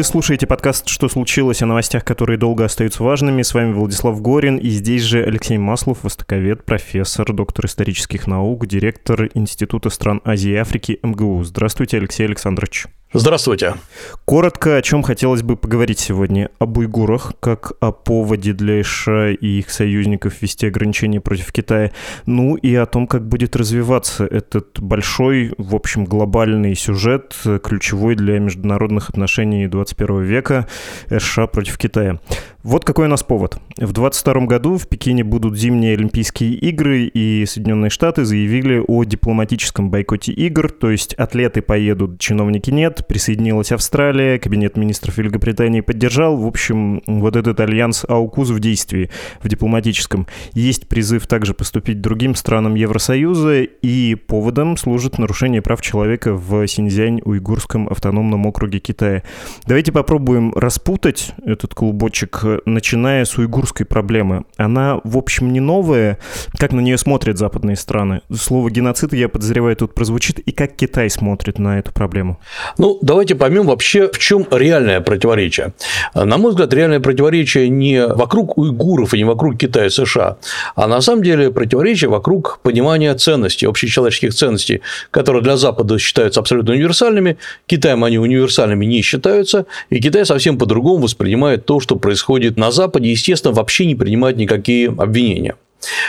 Вы слушаете подкаст «Что случилось?» о новостях, которые долго остаются важными. С вами Владислав Горин, и здесь же Алексей Маслов, востоковед, профессор, доктор исторических наук, директор Института стран Азии и Африки МГУ. Здравствуйте, Алексей Александрович. Здравствуйте. Коротко, о чем хотелось бы поговорить сегодня. Об уйгурах, как о поводе для США и их союзников ввести ограничения против Китая. Ну и о том, как будет развиваться этот большой, в общем, глобальный сюжет, ключевой для международных отношений 21 века США против Китая. Вот какой у нас повод. В 2022 году в Пекине будут зимние Олимпийские игры, и Соединенные Штаты заявили о дипломатическом бойкоте игр, то есть атлеты поедут, чиновники нет, присоединилась Австралия, кабинет министров Великобритании поддержал. В общем, вот этот альянс АУКУЗ в действии, в дипломатическом. Есть призыв также поступить другим странам Евросоюза, и поводом служит нарушение прав человека в Синьцзянь-Уйгурском автономном округе Китая. Давайте попробуем распутать этот клубочек начиная с уйгурской проблемы. Она, в общем, не новая. Как на нее смотрят западные страны? Слово геноцид, я подозреваю, тут прозвучит. И как Китай смотрит на эту проблему? Ну, давайте поймем вообще, в чем реальное противоречие. На мой взгляд, реальное противоречие не вокруг уйгуров и не вокруг Китая и США, а на самом деле противоречие вокруг понимания ценностей, общечеловеческих ценностей, которые для Запада считаются абсолютно универсальными, Китаем они универсальными не считаются, и Китай совсем по-другому воспринимает то, что происходит на Западе, естественно, вообще не принимает никакие обвинения.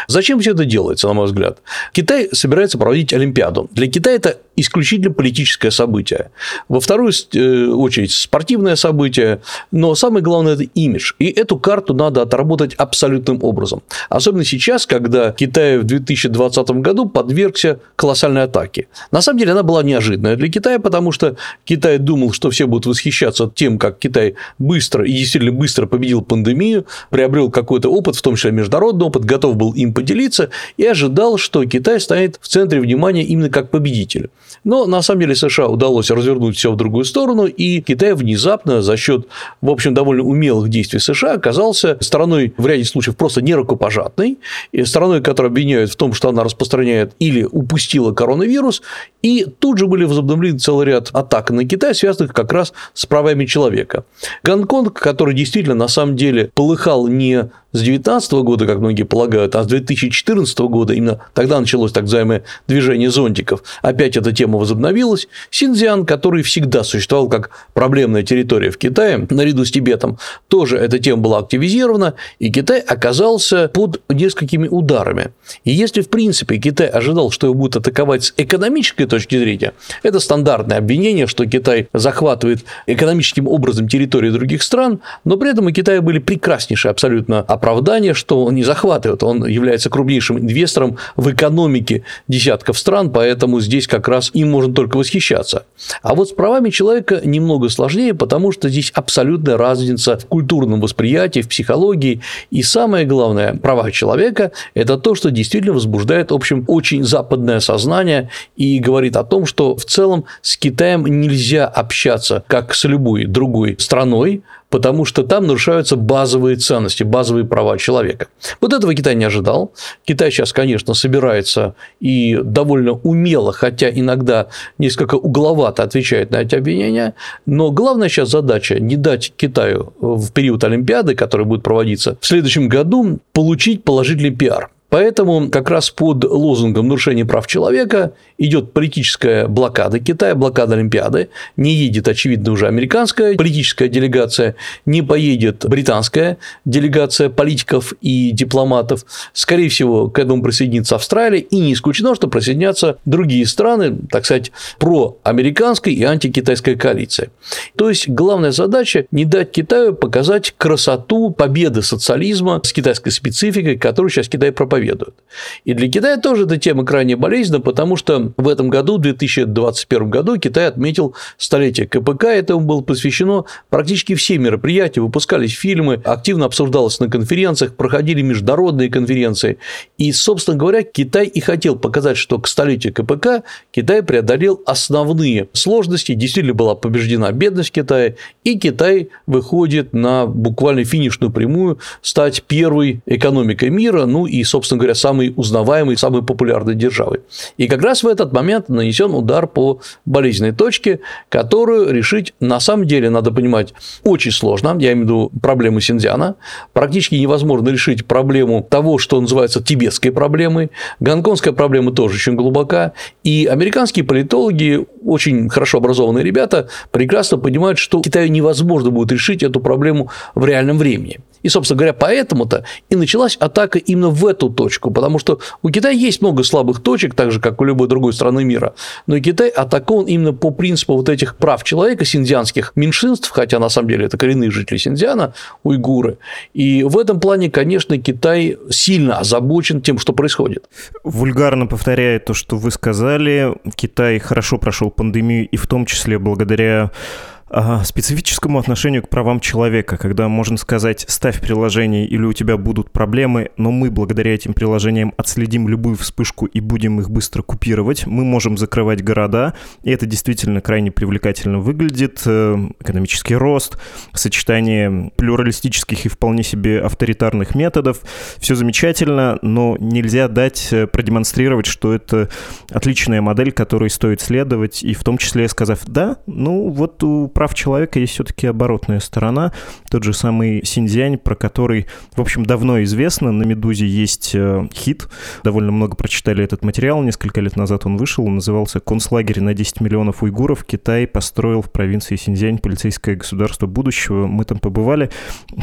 Зачем все это делается, на мой взгляд? Китай собирается проводить Олимпиаду. Для Китая это исключительно политическое событие. Во вторую э, очередь спортивное событие, но самое главное – это имидж. И эту карту надо отработать абсолютным образом. Особенно сейчас, когда Китай в 2020 году подвергся колоссальной атаке. На самом деле, она была неожиданная для Китая, потому что Китай думал, что все будут восхищаться тем, как Китай быстро и действительно быстро победил пандемию, приобрел какой-то опыт, в том числе международный опыт, готов был им поделиться и ожидал, что Китай станет в центре внимания именно как победитель. Но на самом деле США удалось развернуть все в другую сторону, и Китай внезапно за счет, в общем, довольно умелых действий США оказался стороной в ряде случаев просто не рукопожатной, стороной, которую обвиняют в том, что она распространяет или упустила коронавирус, и тут же были возобновлены целый ряд атак на Китай, связанных как раз с правами человека. Гонконг, который действительно на самом деле полыхал не с 2019 года, как многие полагают, а с 2014 года, именно тогда началось так называемое движение зонтиков, опять эта тема возобновилась. Синьцзян, который всегда существовал как проблемная территория в Китае, наряду с Тибетом, тоже эта тема была активизирована, и Китай оказался под несколькими ударами. И если, в принципе, Китай ожидал, что его будут атаковать с экономической точки зрения, это стандартное обвинение, что Китай захватывает экономическим образом территории других стран, но при этом у Китая были прекраснейшие абсолютно оправдание, что он не захватывает, он является крупнейшим инвестором в экономике десятков стран, поэтому здесь как раз им можно только восхищаться. А вот с правами человека немного сложнее, потому что здесь абсолютная разница в культурном восприятии, в психологии. И самое главное, права человека – это то, что действительно возбуждает, в общем, очень западное сознание и говорит о том, что в целом с Китаем нельзя общаться как с любой другой страной, потому что там нарушаются базовые ценности, базовые права человека. Вот этого Китай не ожидал. Китай сейчас, конечно, собирается и довольно умело, хотя иногда несколько угловато отвечает на эти обвинения, но главная сейчас задача не дать Китаю в период Олимпиады, который будет проводиться в следующем году, получить положительный пиар. Поэтому как раз под лозунгом нарушения прав человека идет политическая блокада Китая, блокада Олимпиады. Не едет, очевидно, уже американская политическая делегация, не поедет британская делегация политиков и дипломатов. Скорее всего, к этому присоединится Австралия, и не исключено, что присоединятся другие страны, так сказать, проамериканской и антикитайской коалиции. То есть, главная задача – не дать Китаю показать красоту победы социализма с китайской спецификой, которую сейчас Китай проповедует проповедуют. И для Китая тоже эта тема крайне болезненна, потому что в этом году, в 2021 году, Китай отметил столетие КПК, этому было посвящено практически все мероприятия, выпускались фильмы, активно обсуждалось на конференциях, проходили международные конференции. И, собственно говоря, Китай и хотел показать, что к столетию КПК Китай преодолел основные сложности, действительно была побеждена бедность Китая, и Китай выходит на буквально финишную прямую стать первой экономикой мира, ну и, собственно говоря, самой узнаваемой, самой популярной державой. И как раз в этот момент нанесен удар по болезненной точке, которую решить на самом деле, надо понимать, очень сложно. Я имею в виду проблему Синьцзяна. Практически невозможно решить проблему того, что называется тибетской проблемой. Гонконгская проблема тоже очень глубока. И американские политологи, очень хорошо образованные ребята, прекрасно понимают, что Китаю невозможно будет решить эту проблему в реальном времени. И, собственно говоря, поэтому-то и началась атака именно в эту точку, потому что у Китая есть много слабых точек, так же, как у любой другой страны мира, но Китай атакован именно по принципу вот этих прав человека, синьцзянских меньшинств, хотя на самом деле это коренные жители Синьцзяна, уйгуры. И в этом плане, конечно, Китай сильно озабочен тем, что происходит. Вульгарно повторяя то, что вы сказали, Китай хорошо прошел пандемию, и в том числе благодаря специфическому отношению к правам человека, когда можно сказать, ставь приложение или у тебя будут проблемы, но мы благодаря этим приложениям отследим любую вспышку и будем их быстро купировать. Мы можем закрывать города, и это действительно крайне привлекательно выглядит. Э, экономический рост, сочетание плюралистических и вполне себе авторитарных методов. Все замечательно, но нельзя дать э, продемонстрировать, что это отличная модель, которой стоит следовать, и в том числе сказав, да, ну вот у прав человека есть все-таки оборотная сторона. Тот же самый Синьцзянь, про который, в общем, давно известно. На «Медузе» есть э, хит. Довольно много прочитали этот материал. Несколько лет назад он вышел. Он назывался «Концлагерь на 10 миллионов уйгуров. Китай построил в провинции Синьцзянь полицейское государство будущего». Мы там побывали.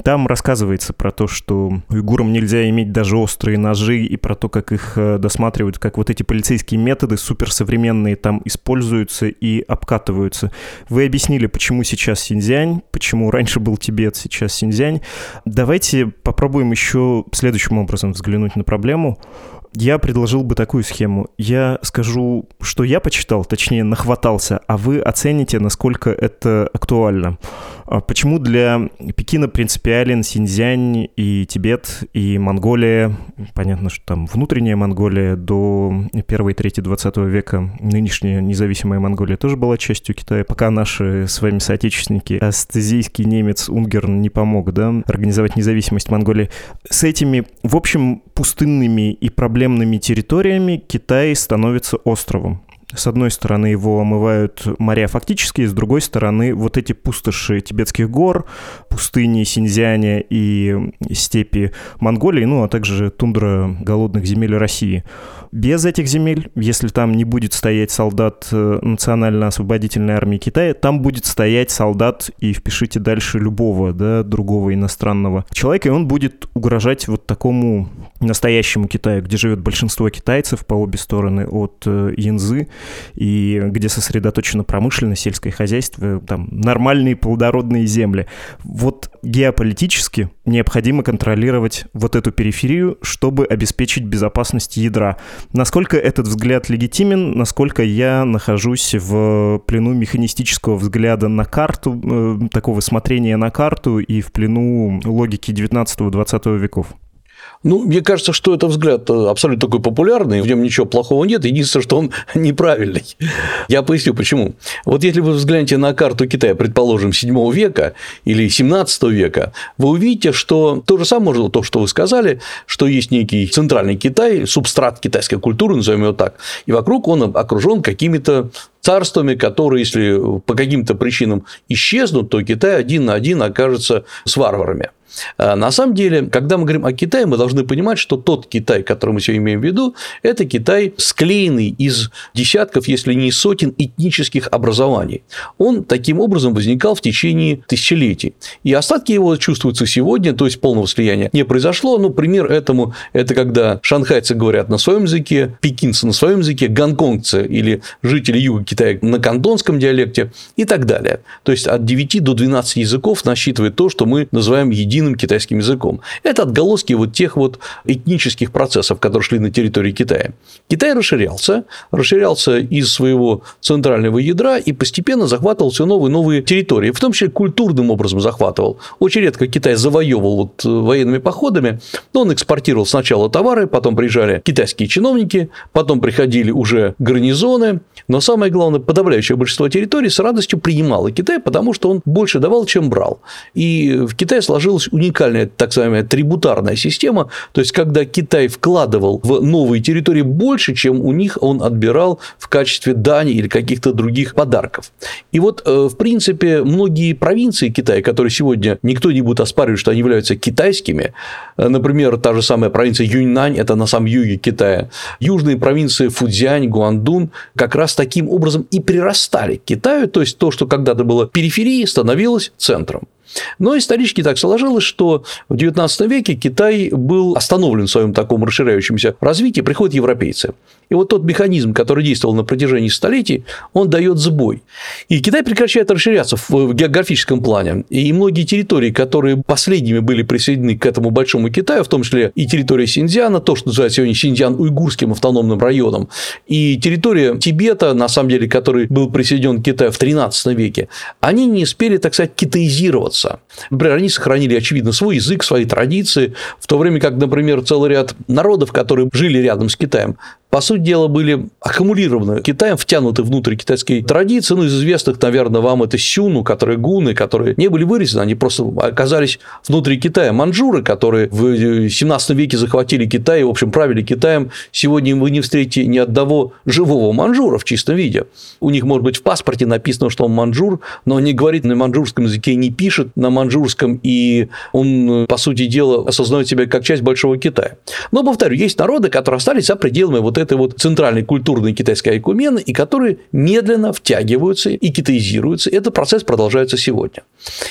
Там рассказывается про то, что уйгурам нельзя иметь даже острые ножи и про то, как их э, досматривают, как вот эти полицейские методы суперсовременные там используются и обкатываются. Вы объяснили, почему почему сейчас Синьцзянь, почему раньше был Тибет, сейчас Синьцзянь. Давайте попробуем еще следующим образом взглянуть на проблему. Я предложил бы такую схему. Я скажу, что я почитал, точнее, нахватался, а вы оцените, насколько это актуально. А почему для Пекина принципиален Синьцзянь и Тибет, и Монголия? Понятно, что там внутренняя Монголия до первой трети 20 века, нынешняя независимая Монголия тоже была частью Китая, пока наши с вами соотечественники, астезийский немец Унгерн не помог, да, организовать независимость Монголии. С этими, в общем, пустынными и проблемными территориями Китай становится островом. С одной стороны его омывают моря фактически, с другой стороны вот эти пустоши тибетских гор, пустыни Синьцзяня и степи Монголии, ну а также тундра голодных земель России – без этих земель, если там не будет стоять солдат э, Национально-освободительной армии Китая, там будет стоять солдат, и впишите дальше любого, да, другого иностранного человека, и он будет угрожать вот такому настоящему Китаю, где живет большинство китайцев по обе стороны от э, Янзы, и где сосредоточено промышленное сельское хозяйство, там нормальные плодородные земли. Вот геополитически необходимо контролировать вот эту периферию, чтобы обеспечить безопасность ядра. Насколько этот взгляд легитимен, насколько я нахожусь в плену механистического взгляда на карту, э, такого смотрения на карту и в плену логики 19-20 веков? Ну, мне кажется, что это взгляд э, абсолютно такой популярный, в нем ничего плохого нет, единственное, что он неправильный. Я поясню, почему. Вот если вы взглянете на карту Китая, предположим, 7 века или 17 века, вы увидите, что то же самое, то, что вы сказали, что есть некий центральный Китай, субстрат китайской культуры, назовем его так, и вокруг он окружен какими-то царствами, которые, если по каким-то причинам исчезнут, то Китай один на один окажется с варварами. А на самом деле, когда мы говорим о Китае, мы должны понимать, что тот Китай, который мы сегодня имеем в виду, это Китай, склеенный из десятков, если не сотен этнических образований. Он таким образом возникал в течение тысячелетий. И остатки его чувствуются сегодня, то есть полного слияния не произошло. Ну, пример этому – это когда шанхайцы говорят на своем языке, пекинцы на своем языке, гонконгцы или жители юга Китая на кантонском диалекте и так далее. То есть от 9 до 12 языков насчитывает то, что мы называем единым единым китайским языком. Это отголоски вот тех вот этнических процессов, которые шли на территории Китая. Китай расширялся, расширялся из своего центрального ядра и постепенно захватывал все новые новые территории, в том числе культурным образом захватывал. Очень редко Китай завоевывал вот военными походами, но он экспортировал сначала товары, потом приезжали китайские чиновники, потом приходили уже гарнизоны, но самое главное, подавляющее большинство территорий с радостью принимало Китай, потому что он больше давал, чем брал. И в Китае сложилась уникальная так называемая трибутарная система, то есть когда Китай вкладывал в новые территории больше, чем у них он отбирал в качестве дани или каких-то других подарков. И вот, э, в принципе, многие провинции Китая, которые сегодня никто не будет оспаривать, что они являются китайскими, э, например, та же самая провинция Юньнань, это на самом юге Китая, южные провинции Фудзянь, Гуандун как раз таким образом и прирастали к Китаю, то есть то, что когда-то было периферией, становилось центром. Но исторически так сложилось, что в XIX веке Китай был остановлен в своем таком расширяющемся развитии, приходят европейцы. И вот тот механизм, который действовал на протяжении столетий, он дает сбой. И Китай прекращает расширяться в географическом плане. И многие территории, которые последними были присоединены к этому большому Китаю, в том числе и территория Синьцзяна, то, что называется сегодня Синьцзян-Уйгурским автономным районом, и территория Тибета, на самом деле, который был присоединен к Китаю в XIII веке, они не успели, так сказать, китаизироваться. Например, они сохранили, очевидно, свой язык, свои традиции, в то время как, например, целый ряд народов, которые жили рядом с Китаем, по сути дела, были аккумулированы Китаем, втянуты внутрь китайской традиции. Ну, из известных, наверное, вам это сюну, которые гуны, которые не были вырезаны, они просто оказались внутри Китая. Манжуры, которые в 17 веке захватили Китай и, в общем, правили Китаем, сегодня вы не встретите ни одного живого манжура в чистом виде. У них, может быть, в паспорте написано, что он манжур, но он не говорит на манжурском языке, не пишет на манжурском, и он, по сути дела, осознает себя как часть Большого Китая. Но, повторю, есть народы, которые остались за пределами вот этой вот центральной культурной китайской айкумены, и которые медленно втягиваются и китаизируются. Этот процесс продолжается сегодня.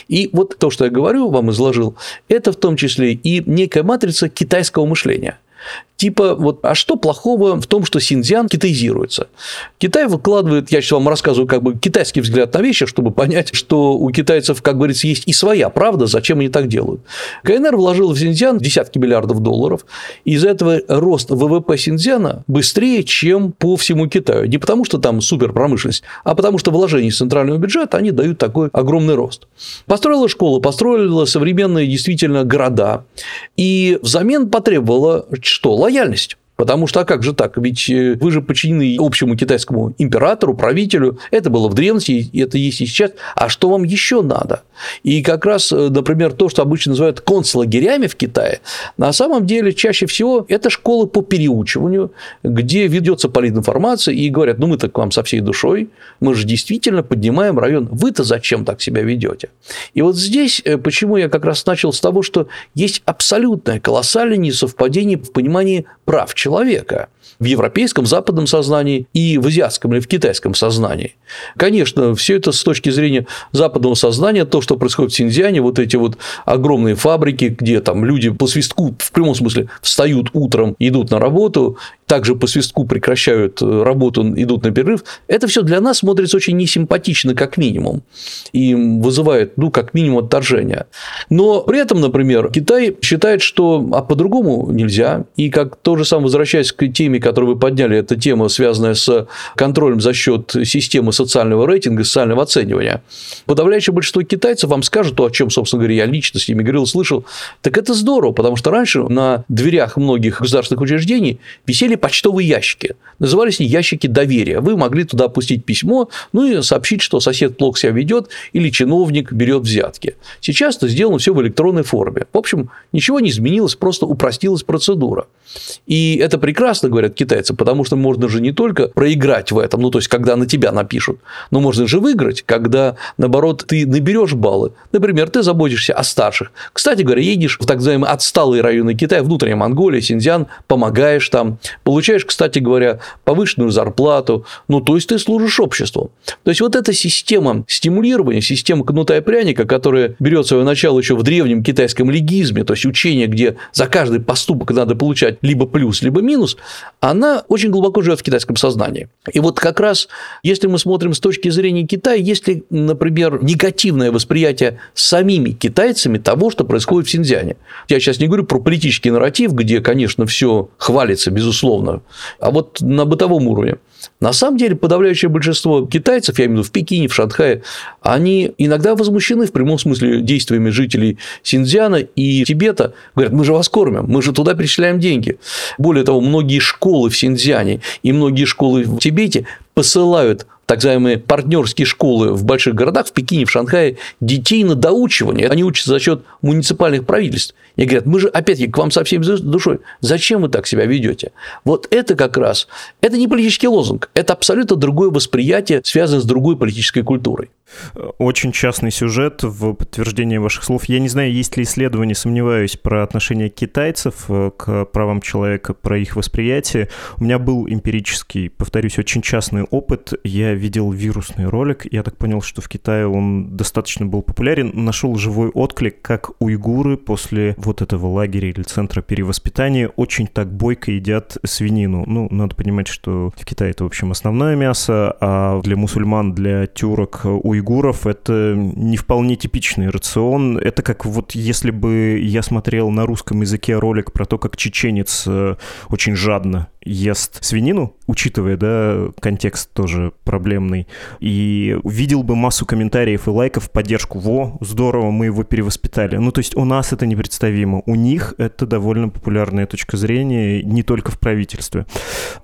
И вот то, что я говорю, вам изложил, это в том числе и некая матрица китайского мышления – Типа, вот, а что плохого в том, что Синьцзян китаизируется? Китай выкладывает, я сейчас вам рассказываю, как бы китайский взгляд на вещи, чтобы понять, что у китайцев, как говорится, есть и своя правда, зачем они так делают. КНР вложил в Синьцзян десятки миллиардов долларов, и из-за этого рост ВВП Синьцзяна быстрее, чем по всему Китаю. Не потому, что там суперпромышленность, а потому, что вложения из центрального бюджета, они дают такой огромный рост. Построила школу, построила современные действительно города, и взамен потребовала что? Лояльность. Потому что, а как же так? Ведь э, вы же подчинены общему китайскому императору, правителю. Это было в древности, и это есть и сейчас. А что вам еще надо? И как раз, э, например, то, что обычно называют концлагерями в Китае, на самом деле чаще всего это школы по переучиванию, где ведется политинформация и говорят, ну мы-то к вам со всей душой, мы же действительно поднимаем район, вы-то зачем так себя ведете? И вот здесь, э, почему я как раз начал с того, что есть абсолютное колоссальное несовпадение в понимании прав человека человека в европейском, западном сознании и в азиатском или в китайском сознании. Конечно, все это с точки зрения западного сознания, то, что происходит в Синьцзяне, вот эти вот огромные фабрики, где там люди по свистку в прямом смысле встают утром, идут на работу, также по свистку прекращают э, работу, идут на перерыв, это все для нас смотрится очень несимпатично, как минимум, и вызывает, ну, как минимум, отторжение. Но при этом, например, Китай считает, что а по-другому нельзя, и как то же самое, возвращаясь к теме, которую вы подняли, это тема, связанная с контролем за счет системы социального рейтинга, социального оценивания. Подавляющее большинство китайцев вам скажут то, о чем, собственно говоря, я лично с ними говорил, слышал, так это здорово, потому что раньше на дверях многих государственных учреждений висели почтовые ящики. Назывались они ящики доверия. Вы могли туда опустить письмо, ну и сообщить, что сосед плохо себя ведет или чиновник берет взятки. Сейчас это сделано все в электронной форме. В общем, ничего не изменилось, просто упростилась процедура. И это прекрасно, говорят китайцы, потому что можно же не только проиграть в этом, ну, то есть, когда на тебя напишут, но можно же выиграть, когда, наоборот, ты наберешь баллы. Например, ты заботишься о старших. Кстати говоря, едешь в так называемые отсталые районы Китая, внутренняя Монголия, Синьцзян, помогаешь там, получаешь, кстати говоря, повышенную зарплату, ну, то есть ты служишь обществу. То есть вот эта система стимулирования, система кнута и пряника, которая берет свое начало еще в древнем китайском легизме, то есть учение, где за каждый поступок надо получать либо плюс, либо минус, она очень глубоко живет в китайском сознании. И вот как раз, если мы смотрим с точки зрения Китая, если, например, негативное восприятие самими китайцами того, что происходит в Синьцзяне. Я сейчас не говорю про политический нарратив, где, конечно, все хвалится, безусловно, а вот на бытовом уровне. На самом деле, подавляющее большинство китайцев, я имею в виду в Пекине, в Шанхае, они иногда возмущены в прямом смысле действиями жителей Синьцзяна и Тибета. Говорят, мы же вас кормим, мы же туда перечисляем деньги. Более того, многие школы в Синьцзяне и многие школы в Тибете посылают так называемые партнерские школы в больших городах, в Пекине, в Шанхае, детей на доучивание. Они учатся за счет муниципальных правительств. И говорят, мы же, опять-таки, к вам со всеми душой. Зачем вы так себя ведете? Вот это как раз, это не политический лозунг, это абсолютно другое восприятие, связанное с другой политической культурой. Очень частный сюжет в подтверждение ваших слов. Я не знаю, есть ли исследования, сомневаюсь, про отношение китайцев э, к правам человека, про их восприятие. У меня был эмпирический, повторюсь, очень частный опыт. Я видел вирусный ролик. Я так понял, что в Китае он достаточно был популярен. Нашел живой отклик, как уйгуры после вот этого лагеря или центра перевоспитания очень так бойко едят свинину. Ну, надо понимать, что в Китае это, в общем, основное мясо, а для мусульман, для тюрок, уйгуров это не вполне типичный рацион. Это как вот если бы я смотрел на русском языке ролик про то, как чеченец э, очень жадно ест свинину, учитывая, да, контекст тоже проблемный, и видел бы массу комментариев и лайков в поддержку. Во, здорово, мы его перевоспитали. Ну, то есть у нас это непредставимо. У них это довольно популярная точка зрения, не только в правительстве.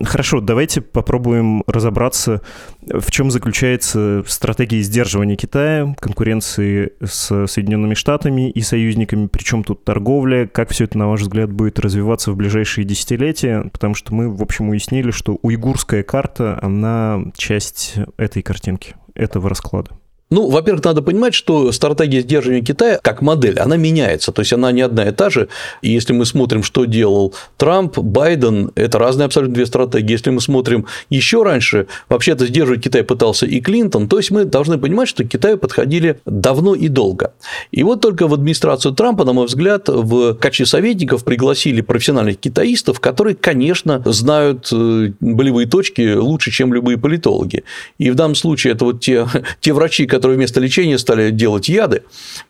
Хорошо, давайте попробуем разобраться, в чем заключается стратегия сдерживания Китая, конкуренции с Соединенными Штатами и союзниками, причем тут торговля, как все это, на ваш взгляд, будет развиваться в ближайшие десятилетия, потому что мы в общем, уяснили, что уйгурская карта, она часть этой картинки, этого расклада. Ну, во-первых, надо понимать, что стратегия сдерживания Китая как модель, она меняется, то есть она не одна и та же. И если мы смотрим, что делал Трамп, Байден, это разные абсолютно две стратегии. Если мы смотрим еще раньше, вообще-то сдерживать Китай пытался и Клинтон, то есть мы должны понимать, что к Китаю подходили давно и долго. И вот только в администрацию Трампа, на мой взгляд, в качестве советников пригласили профессиональных китаистов, которые, конечно, знают э, болевые точки лучше, чем любые политологи. И в данном случае это вот те, те врачи, которые вместо лечения стали делать яды.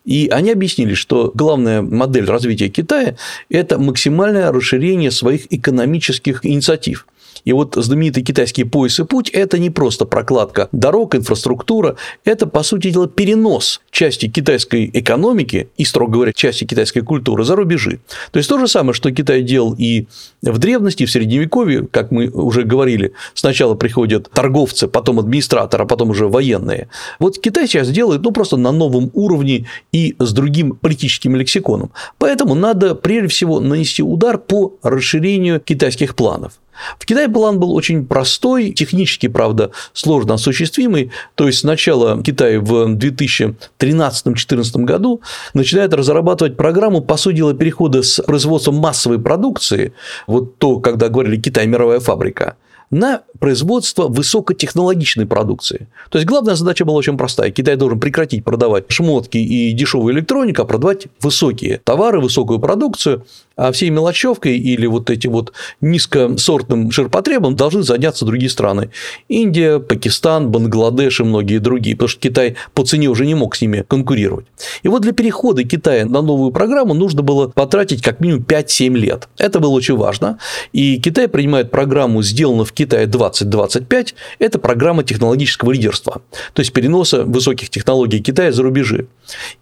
И они объяснили, что главная модель развития Китая – это максимальное расширение своих экономических инициатив. И вот знаменитый китайский пояс и путь – это не просто прокладка дорог, инфраструктура, это, по сути дела, перенос части китайской экономики и, строго говоря, части китайской культуры за рубежи. То есть, то же самое, что Китай делал и в древности, и в Средневековье, как мы уже говорили, сначала приходят торговцы, потом администраторы, а потом уже военные. Вот Китай сейчас делает, ну, просто на новом уровне и с другим политическим лексиконом. Поэтому надо, прежде всего, нанести удар по расширению китайских планов. В Китае план был очень простой, технически, правда, сложно осуществимый. То есть сначала Китай в 2013-2014 году начинает разрабатывать программу, по сути дела, перехода с производства массовой продукции, вот то, когда говорили Китай мировая фабрика, на производство высокотехнологичной продукции. То есть главная задача была очень простая. Китай должен прекратить продавать шмотки и дешевую электронику, а продавать высокие товары, высокую продукцию, а всей мелочевкой или вот этим вот низкосортным ширпотребом должны заняться другие страны. Индия, Пакистан, Бангладеш и многие другие, потому что Китай по цене уже не мог с ними конкурировать. И вот для перехода Китая на новую программу нужно было потратить как минимум 5-7 лет. Это было очень важно. И Китай принимает программу «Сделано в Китае 2025». Это программа технологического лидерства, то есть переноса высоких технологий Китая за рубежи.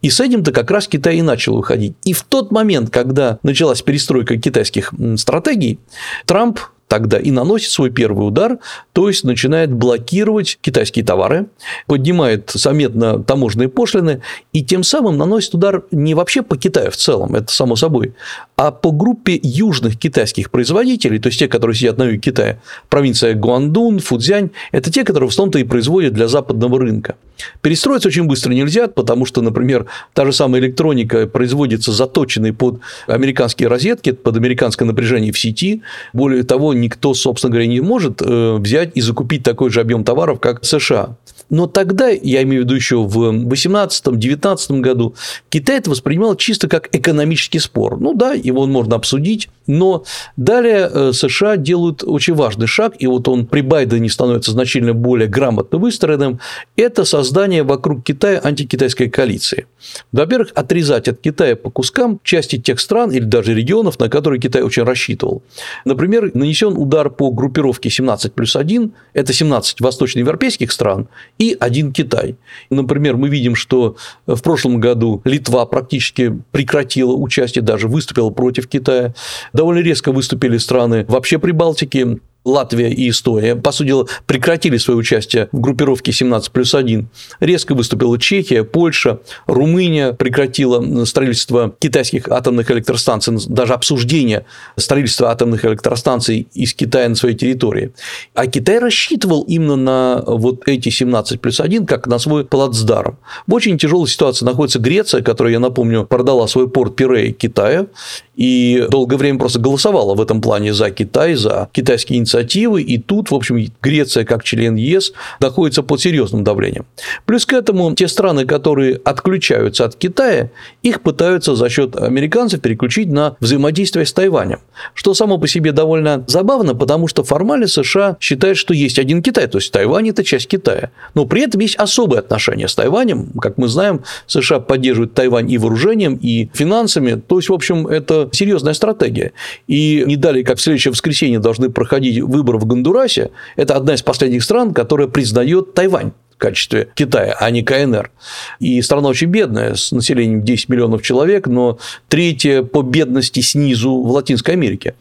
И с этим-то как раз Китай и начал выходить. И в тот момент, когда началась перестройка китайских стратегий, Трамп тогда и наносит свой первый удар, то есть начинает блокировать китайские товары, поднимает заметно таможенные пошлины и тем самым наносит удар не вообще по Китаю в целом, это само собой, а по группе южных китайских производителей, то есть те, которые сидят на юге Китая, провинция Гуандун, Фудзянь, это те, которые в основном-то и производят для западного рынка. Перестроиться очень быстро нельзя, потому что, например, та же самая электроника производится заточенной под американские розетки, под американское напряжение в сети. Более того, никто, собственно говоря, не может э, взять и закупить такой же объем товаров, как США. Но тогда, я имею в виду еще в 18-19 году, Китай это воспринимал чисто как экономический спор. Ну да, его можно обсудить, но далее э, США делают очень важный шаг, и вот он при Байдене становится значительно более грамотно выстроенным, это создание вокруг Китая антикитайской коалиции. Во-первых, отрезать от Китая по кускам части тех стран или даже регионов, на которые Китай очень рассчитывал. Например, нанесен удар по группировке 17 плюс 1, это 17 восточноевропейских стран и один Китай. Например, мы видим, что в прошлом году Литва практически прекратила участие, даже выступила против Китая. Довольно резко выступили страны вообще Прибалтики, Латвия и Эстония, по сути дела, прекратили свое участие в группировке 17 плюс 1. Резко выступила Чехия, Польша, Румыния прекратила строительство китайских атомных электростанций, даже обсуждение строительства атомных электростанций из Китая на своей территории. А Китай рассчитывал именно на вот эти 17 плюс 1 как на свой плацдарм. В очень тяжелой ситуации находится Греция, которая, я напомню, продала свой порт Пирей Китаю и долгое время просто голосовала в этом плане за Китай, за китайские инициативы, и тут, в общем, Греция как член ЕС находится под серьезным давлением. Плюс к этому те страны, которые отключаются от Китая, их пытаются за счет американцев переключить на взаимодействие с Тайванем, что само по себе довольно забавно, потому что формально США считают, что есть один Китай, то есть Тайвань – это часть Китая, но при этом есть особые отношения с Тайванем, как мы знаем, США поддерживают Тайвань и вооружением, и финансами, то есть, в общем, это серьезная стратегия. И не далее, как в следующее воскресенье должны проходить выборы в Гондурасе. Это одна из последних стран, которая признает Тайвань качестве Китая, а не КНР. И страна очень бедная, с населением 10 миллионов человек, но третья по бедности снизу в Латинской Америке.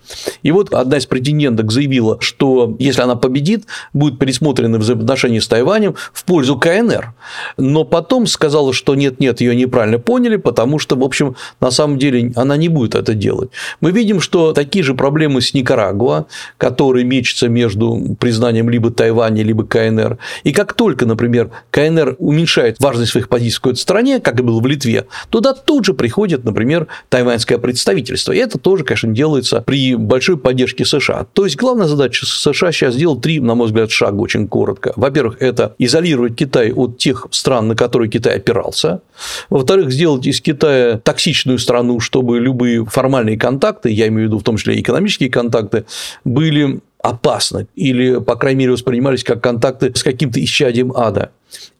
И вот одна из претенденток заявила, что если она победит, будут пересмотрены взаимоотношения с Тайванем в пользу КНР. Но потом сказала, что нет-нет, ее неправильно поняли, потому что, в общем, на самом деле она не будет это делать. Мы видим, что такие же проблемы с Никарагуа, который мечется между признанием либо Тайваня, либо КНР. И как только, например, например, КНР уменьшает важность своих позиций в какой-то стране, как и было в Литве, туда тут же приходит, например, тайваньское представительство. И это тоже, конечно, делается при большой поддержке США. То есть, главная задача США сейчас сделать три, на мой взгляд, шага очень коротко. Во-первых, это изолировать Китай от тех стран, на которые Китай опирался. Во-вторых, сделать из Китая токсичную страну, чтобы любые формальные контакты, я имею в виду в том числе экономические контакты, были опасны или, по крайней мере, воспринимались как контакты с каким-то исчадием ада.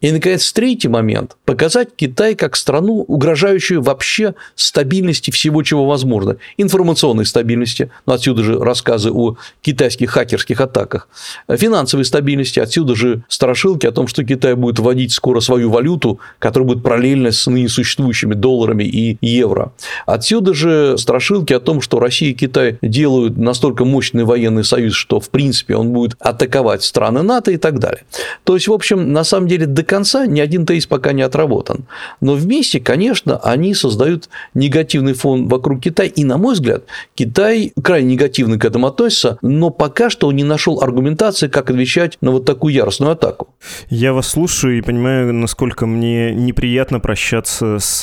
И, наконец, третий момент – показать Китай как страну, угрожающую вообще стабильности всего, чего возможно. Информационной стабильности, но отсюда же рассказы о китайских хакерских атаках. Финансовой стабильности, отсюда же страшилки о том, что Китай будет вводить скоро свою валюту, которая будет параллельно с ныне существующими долларами и евро. Отсюда же страшилки о том, что Россия и Китай делают настолько мощный военный союз, что, в принципе, он будет атаковать страны НАТО и так далее. То есть, в общем, на самом деле, до конца ни один тезис пока не отработан. Но вместе, конечно, они создают негативный фон вокруг Китая. И, на мой взгляд, Китай крайне негативно к этому относится, но пока что он не нашел аргументации, как отвечать на вот такую яростную атаку. Я вас слушаю и понимаю, насколько мне неприятно прощаться с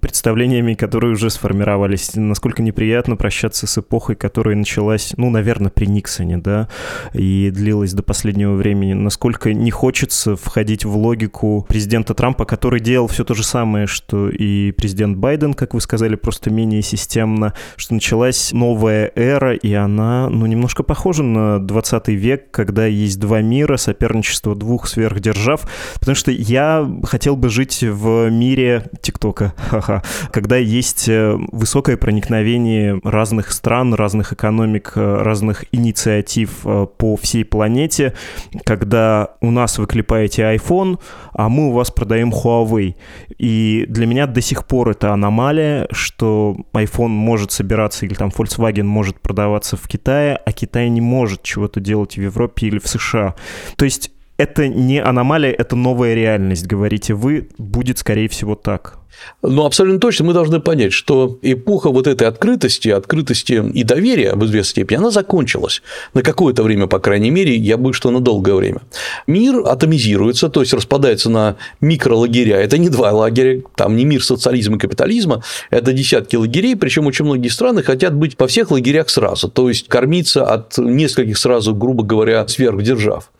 представлениями, которые уже сформировались, насколько неприятно прощаться с эпохой, которая началась, ну, наверное, при Никсоне, да, и длилась до последнего времени, насколько не хочется входить в логику президента Трампа, который делал все то же самое, что и президент Байден, как вы сказали, просто менее системно, что началась новая эра, и она, ну, немножко похожа на 20 век, когда есть два мира, соперничество двух сверхдержав, потому что я хотел бы жить в мире ТикТока, когда есть э, высокое проникновение разных стран, разных экономик, э, разных инициатив э, по всей планете, когда у нас вы клепаете iPhone, а мы у вас продаем Huawei. И для меня до сих пор это аномалия, что iPhone может собираться или там Volkswagen может продаваться в Китае, а Китай не может чего-то делать в Европе или в США. То есть это не аномалия, это новая реальность, говорите вы, будет, скорее всего, так. Но абсолютно точно мы должны понять, что эпоха вот этой открытости, открытости и доверия в известной степени, она закончилась. На какое-то время, по крайней мере, я боюсь, что на долгое время. Мир атомизируется, то есть распадается на микролагеря. Это не два лагеря, там не мир социализма и капитализма, это десятки лагерей, причем очень многие страны хотят быть по всех лагерях сразу, то есть кормиться от нескольких сразу, грубо говоря, сверхдержав.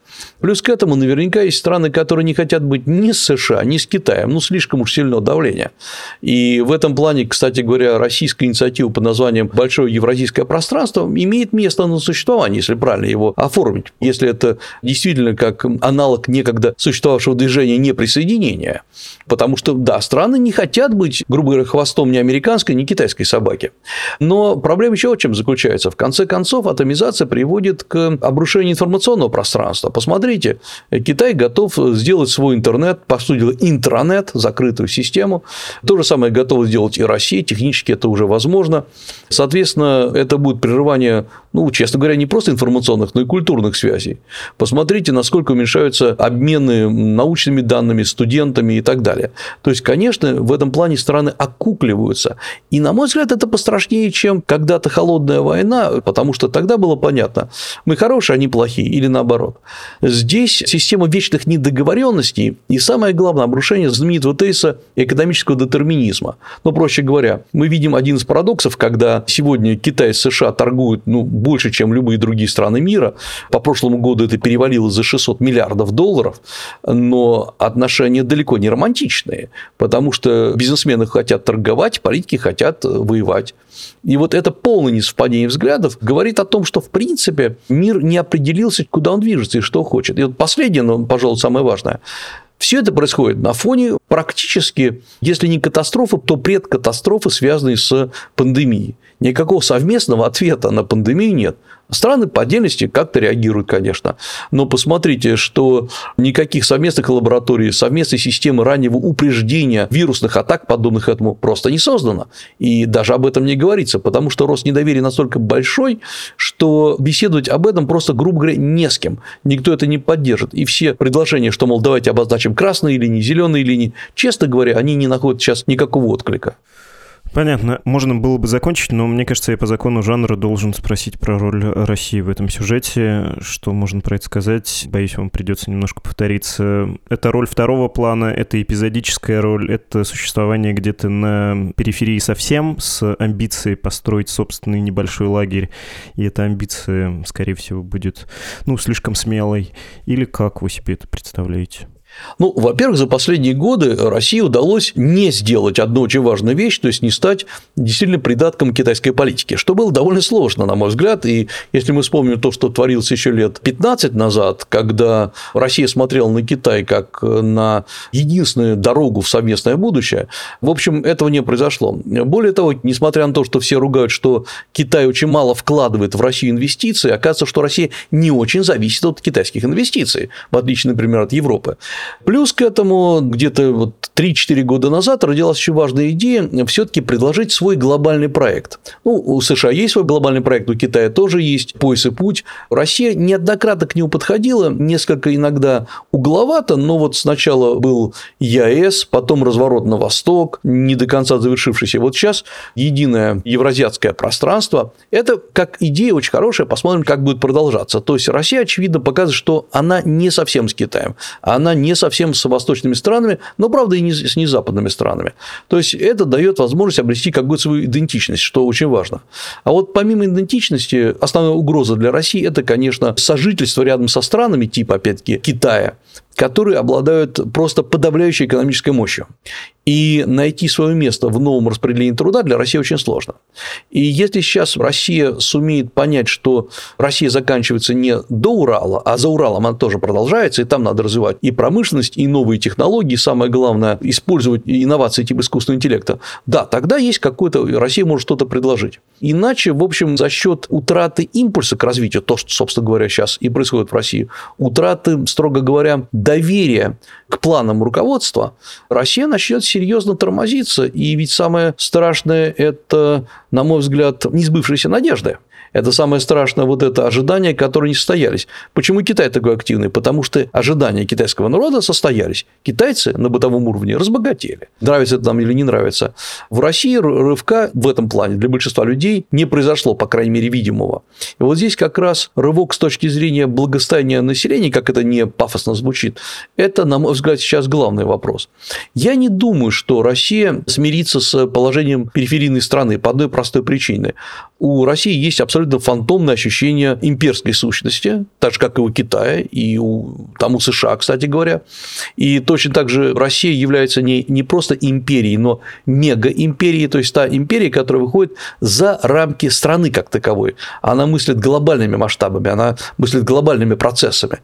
Плюс к этому наверняка есть страны, которые не хотят быть ни с США, ни с Китаем, ну, слишком уж сильное давление. И в этом плане, кстати говоря, российская инициатива под названием «Большое евразийское пространство» имеет место на существование, если правильно его оформить. Если это действительно как аналог некогда существовавшего движения неприсоединения. Потому что, да, страны не хотят быть, грубо говоря, хвостом ни американской, ни китайской собаки. Но проблема еще в чем заключается. В конце концов, атомизация приводит к обрушению информационного пространства. Посмотрите, Китай готов сделать свой интернет, по сути дела, закрытую систему. То же самое готова сделать и Россия, технически это уже возможно. Соответственно, это будет прерывание, ну, честно говоря, не просто информационных, но и культурных связей. Посмотрите, насколько уменьшаются обмены научными данными, студентами и так далее. То есть, конечно, в этом плане страны окукливаются. И, на мой взгляд, это пострашнее, чем когда-то холодная война, потому что тогда было понятно, мы хорошие, они плохие, или наоборот. Система вечных недоговоренностей и, самое главное, обрушение знаменитого тезиса экономического детерминизма. Ну, проще говоря, мы видим один из парадоксов, когда сегодня Китай и США торгуют ну, больше, чем любые другие страны мира. По прошлому году это перевалило за 600 миллиардов долларов, но отношения далеко не романтичные, потому что бизнесмены хотят торговать, политики хотят воевать. И вот это полное несовпадение взглядов говорит о том, что, в принципе, мир не определился, куда он движется и что хочет. И вот последнее, но, пожалуй, самое важное. Все это происходит на фоне практически, если не катастрофы, то предкатастрофы, связанные с пандемией. Никакого совместного ответа на пандемию нет. Страны по отдельности как-то реагируют, конечно. Но посмотрите, что никаких совместных лабораторий, совместной системы раннего упреждения вирусных атак, подобных этому, просто не создано. И даже об этом не говорится, потому что рост недоверия настолько большой, что беседовать об этом просто, грубо говоря, не с кем. Никто это не поддержит. И все предложения, что, мол, давайте обозначим красные линии, зеленые линии, честно говоря, они не находят сейчас никакого отклика. Понятно. Можно было бы закончить, но мне кажется, я по закону жанра должен спросить про роль России в этом сюжете. Что можно про это сказать? Боюсь, вам придется немножко повториться. Это роль второго плана, это эпизодическая роль, это существование где-то на периферии совсем, с амбицией построить собственный небольшой лагерь. И эта амбиция, скорее всего, будет, ну, слишком смелой. Или как вы себе это представляете? Ну, во-первых, за последние годы России удалось не сделать одну очень важную вещь, то есть не стать действительно придатком китайской политики, что было довольно сложно, на мой взгляд. И если мы вспомним то, что творилось еще лет 15 назад, когда Россия смотрела на Китай как на единственную дорогу в совместное будущее, в общем, этого не произошло. Более того, несмотря на то, что все ругают, что Китай очень мало вкладывает в Россию инвестиции, оказывается, что Россия не очень зависит от китайских инвестиций, в отличие, например, от Европы. Плюс к этому где-то вот 3-4 года назад родилась еще важная идея все-таки предложить свой глобальный проект. Ну, у США есть свой глобальный проект, у Китая тоже есть пояс и путь. Россия неоднократно к нему подходила, несколько иногда угловато, но вот сначала был ЕАЭС, потом разворот на восток, не до конца завершившийся. Вот сейчас единое евразиатское пространство. Это как идея очень хорошая, посмотрим, как будет продолжаться. То есть Россия, очевидно, показывает, что она не совсем с Китаем, она не совсем с восточными странами, но, правда, и не с незападными странами. То есть, это дает возможность обрести какую-то свою идентичность, что очень важно. А вот помимо идентичности, основная угроза для России – это, конечно, сожительство рядом со странами типа, опять-таки, Китая, которые обладают просто подавляющей экономической мощью. И найти свое место в новом распределении труда для России очень сложно. И если сейчас Россия сумеет понять, что Россия заканчивается не до Урала, а за Уралом она тоже продолжается, и там надо развивать и промышленность, и новые технологии, самое главное, использовать инновации типа искусственного интеллекта, да, тогда есть какой-то, Россия может что-то предложить. Иначе, в общем, за счет утраты импульса к развитию, то, что, собственно говоря, сейчас и происходит в России, утраты, строго говоря, доверия к планам руководства, Россия начнет серьезно тормозиться. И ведь самое страшное – это, на мой взгляд, несбывшиеся надежды. Это самое страшное вот это ожидание, которые не состоялись. Почему Китай такой активный? Потому что ожидания китайского народа состоялись. Китайцы на бытовом уровне разбогатели. Нравится это нам или не нравится. В России рывка в этом плане для большинства людей не произошло, по крайней мере, видимого. И вот здесь как раз рывок с точки зрения благосостояния населения, как это не пафосно звучит, это, на мой взгляд, сейчас главный вопрос. Я не думаю, что Россия смирится с положением периферийной страны по одной простой причине. У России есть абсолютно фантомное ощущение имперской сущности, так же, как и у Китая, и у, там у США, кстати говоря. И точно так же Россия является не, не просто империей, но мегаимперией, то есть та империя, которая выходит за рамки страны как таковой. Она мыслит глобальными масштабами, она мыслит глобальными процессами.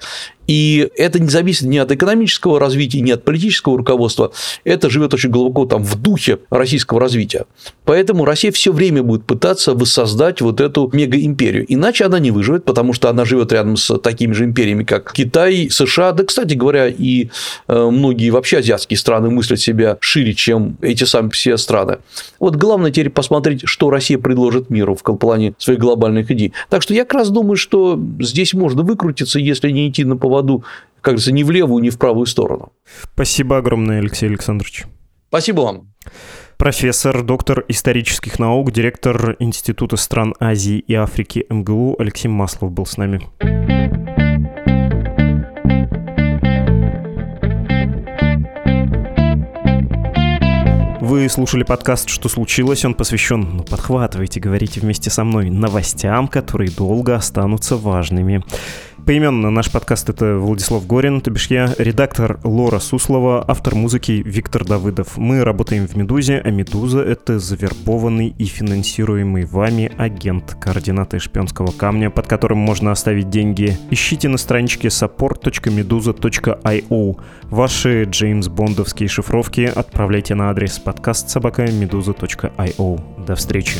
И это не зависит ни от экономического развития, ни от политического руководства. Это живет очень глубоко там в духе российского развития. Поэтому Россия все время будет пытаться воссоздать вот эту мегаимперию. Иначе она не выживет, потому что она живет рядом с такими же империями, как Китай, США. Да, кстати говоря, и э, многие вообще азиатские страны мыслят себя шире, чем эти сами все страны. Вот главное теперь посмотреть, что Россия предложит миру в плане своих глобальных идей. Так что я как раз думаю, что здесь можно выкрутиться, если не идти на поводу поводу, как говорится, ни в левую, ни в правую сторону. Спасибо огромное, Алексей Александрович. Спасибо вам. Профессор, доктор исторических наук, директор Института стран Азии и Африки МГУ Алексей Маслов был с нами. Вы слушали подкаст «Что случилось?». Он посвящен, ну, подхватывайте, говорите вместе со мной, новостям, которые долго останутся важными. Поименно наш подкаст — это Владислав Горин, то бишь я, редактор Лора Суслова, автор музыки Виктор Давыдов. Мы работаем в «Медузе», а «Медуза» — это завербованный и финансируемый вами агент, координаты шпионского камня, под которым можно оставить деньги. Ищите на страничке support.meduza.io. Ваши Джеймс Бондовские шифровки отправляйте на адрес подкаст собака meduza.io. До встречи.